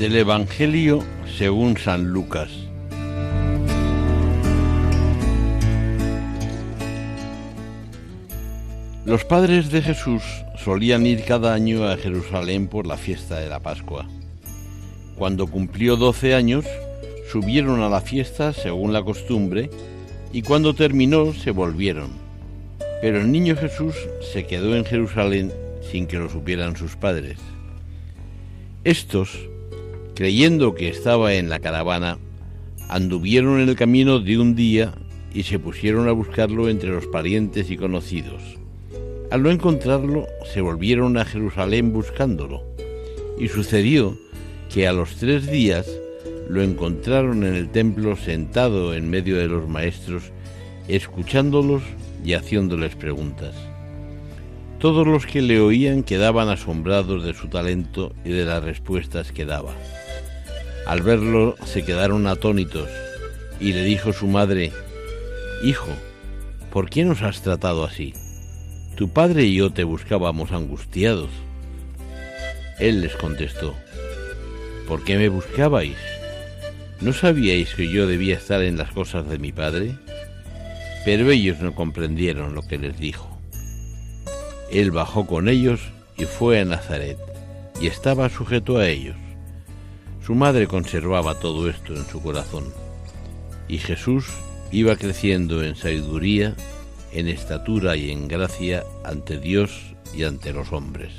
Del Evangelio según San Lucas. Los padres de Jesús solían ir cada año a Jerusalén por la fiesta de la Pascua. Cuando cumplió doce años, subieron a la fiesta según la costumbre y cuando terminó se volvieron. Pero el niño Jesús se quedó en Jerusalén sin que lo supieran sus padres. Estos, creyendo que estaba en la caravana, anduvieron en el camino de un día y se pusieron a buscarlo entre los parientes y conocidos. Al no encontrarlo, se volvieron a Jerusalén buscándolo. Y sucedió que a los tres días lo encontraron en el templo sentado en medio de los maestros, escuchándolos y haciéndoles preguntas. Todos los que le oían quedaban asombrados de su talento y de las respuestas que daba. Al verlo se quedaron atónitos y le dijo su madre, Hijo, ¿por qué nos has tratado así? Tu padre y yo te buscábamos angustiados. Él les contestó, ¿por qué me buscabais? ¿No sabíais que yo debía estar en las cosas de mi padre? Pero ellos no comprendieron lo que les dijo. Él bajó con ellos y fue a Nazaret, y estaba sujeto a ellos. Su madre conservaba todo esto en su corazón, y Jesús iba creciendo en sabiduría, en estatura y en gracia ante Dios y ante los hombres.